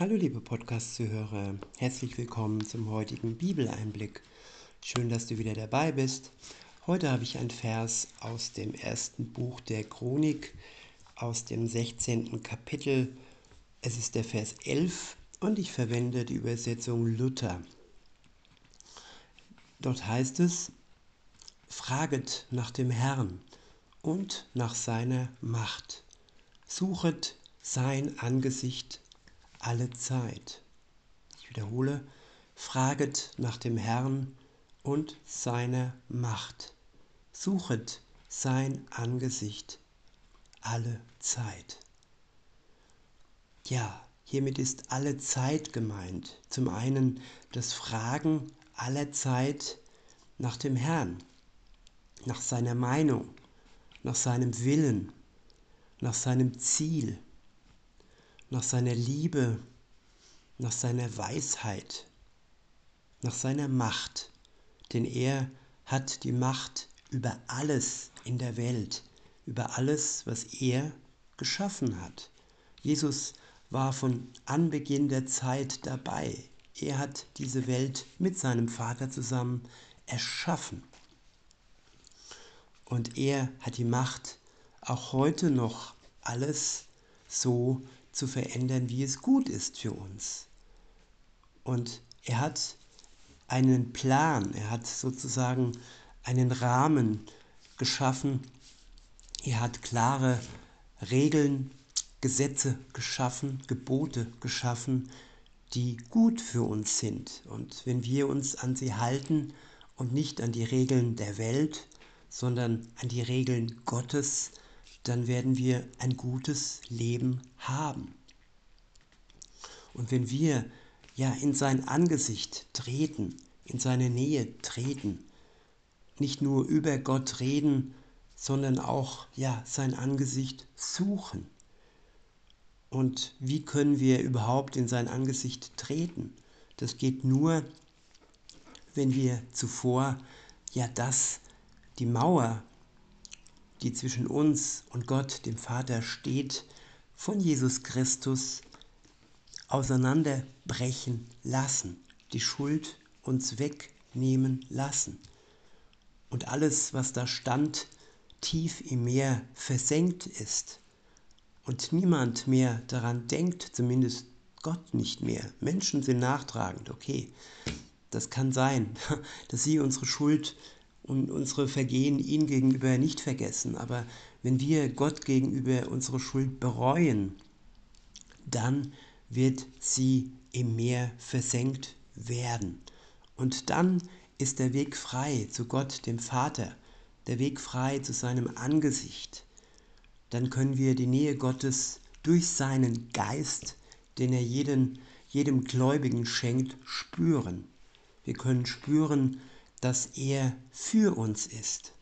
Hallo liebe Podcast-Zuhörer, herzlich willkommen zum heutigen Bibeleinblick. Schön, dass du wieder dabei bist. Heute habe ich ein Vers aus dem ersten Buch der Chronik, aus dem 16. Kapitel. Es ist der Vers 11 und ich verwende die Übersetzung Luther. Dort heißt es, Fraget nach dem Herrn und nach seiner Macht. Suchet sein Angesicht alle Zeit. Ich wiederhole, fraget nach dem Herrn und seiner Macht. Suchet sein Angesicht alle Zeit. Ja, hiermit ist alle Zeit gemeint. Zum einen das Fragen aller Zeit nach dem Herrn, nach seiner Meinung, nach seinem Willen, nach seinem Ziel nach seiner Liebe, nach seiner Weisheit, nach seiner Macht, denn er hat die Macht über alles in der Welt, über alles, was er geschaffen hat. Jesus war von Anbeginn der Zeit dabei. Er hat diese Welt mit seinem Vater zusammen erschaffen. Und er hat die Macht, auch heute noch alles so zu verändern, wie es gut ist für uns. Und er hat einen Plan, er hat sozusagen einen Rahmen geschaffen, er hat klare Regeln, Gesetze geschaffen, Gebote geschaffen, die gut für uns sind. Und wenn wir uns an sie halten und nicht an die Regeln der Welt, sondern an die Regeln Gottes, dann werden wir ein gutes Leben haben. Und wenn wir ja in sein Angesicht treten, in seine Nähe treten, nicht nur über Gott reden, sondern auch ja sein Angesicht suchen. Und wie können wir überhaupt in sein Angesicht treten? Das geht nur, wenn wir zuvor ja das, die Mauer die zwischen uns und Gott, dem Vater, steht, von Jesus Christus auseinanderbrechen lassen, die Schuld uns wegnehmen lassen. Und alles, was da stand, tief im Meer versenkt ist und niemand mehr daran denkt, zumindest Gott nicht mehr. Menschen sind nachtragend, okay, das kann sein, dass sie unsere Schuld und unsere Vergehen ihm gegenüber nicht vergessen. Aber wenn wir Gott gegenüber unsere Schuld bereuen, dann wird sie im Meer versenkt werden. Und dann ist der Weg frei zu Gott, dem Vater, der Weg frei zu seinem Angesicht. Dann können wir die Nähe Gottes durch seinen Geist, den er jeden, jedem Gläubigen schenkt, spüren. Wir können spüren, dass er für uns ist.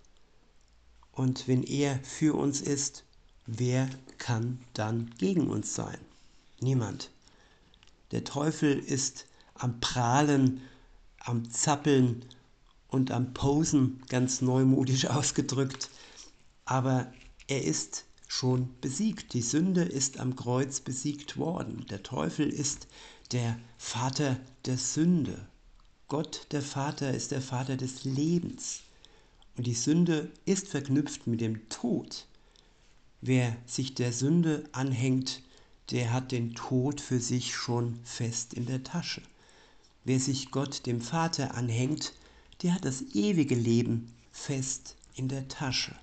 Und wenn er für uns ist, wer kann dann gegen uns sein? Niemand. Der Teufel ist am Prahlen, am Zappeln und am Posen, ganz neumodisch ausgedrückt, aber er ist schon besiegt. Die Sünde ist am Kreuz besiegt worden. Der Teufel ist der Vater der Sünde. Gott, der Vater, ist der Vater des Lebens. Und die Sünde ist verknüpft mit dem Tod. Wer sich der Sünde anhängt, der hat den Tod für sich schon fest in der Tasche. Wer sich Gott, dem Vater, anhängt, der hat das ewige Leben fest in der Tasche.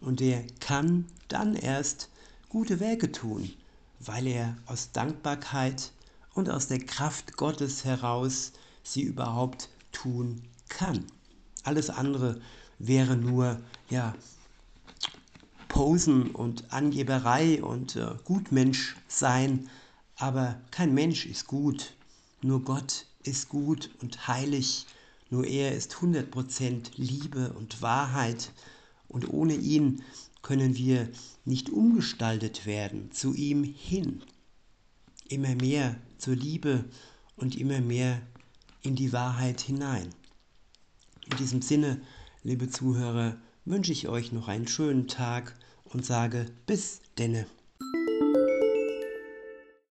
Und der kann dann erst gute Werke tun, weil er aus Dankbarkeit und aus der Kraft Gottes heraus sie überhaupt tun kann. Alles andere wäre nur ja, Posen und Angeberei und äh, Gutmensch sein, aber kein Mensch ist gut, nur Gott ist gut und heilig, nur er ist 100% Liebe und Wahrheit und ohne ihn können wir nicht umgestaltet werden zu ihm hin. Immer mehr zur Liebe und immer mehr in die Wahrheit hinein. In diesem Sinne, liebe Zuhörer, wünsche ich euch noch einen schönen Tag und sage bis denne.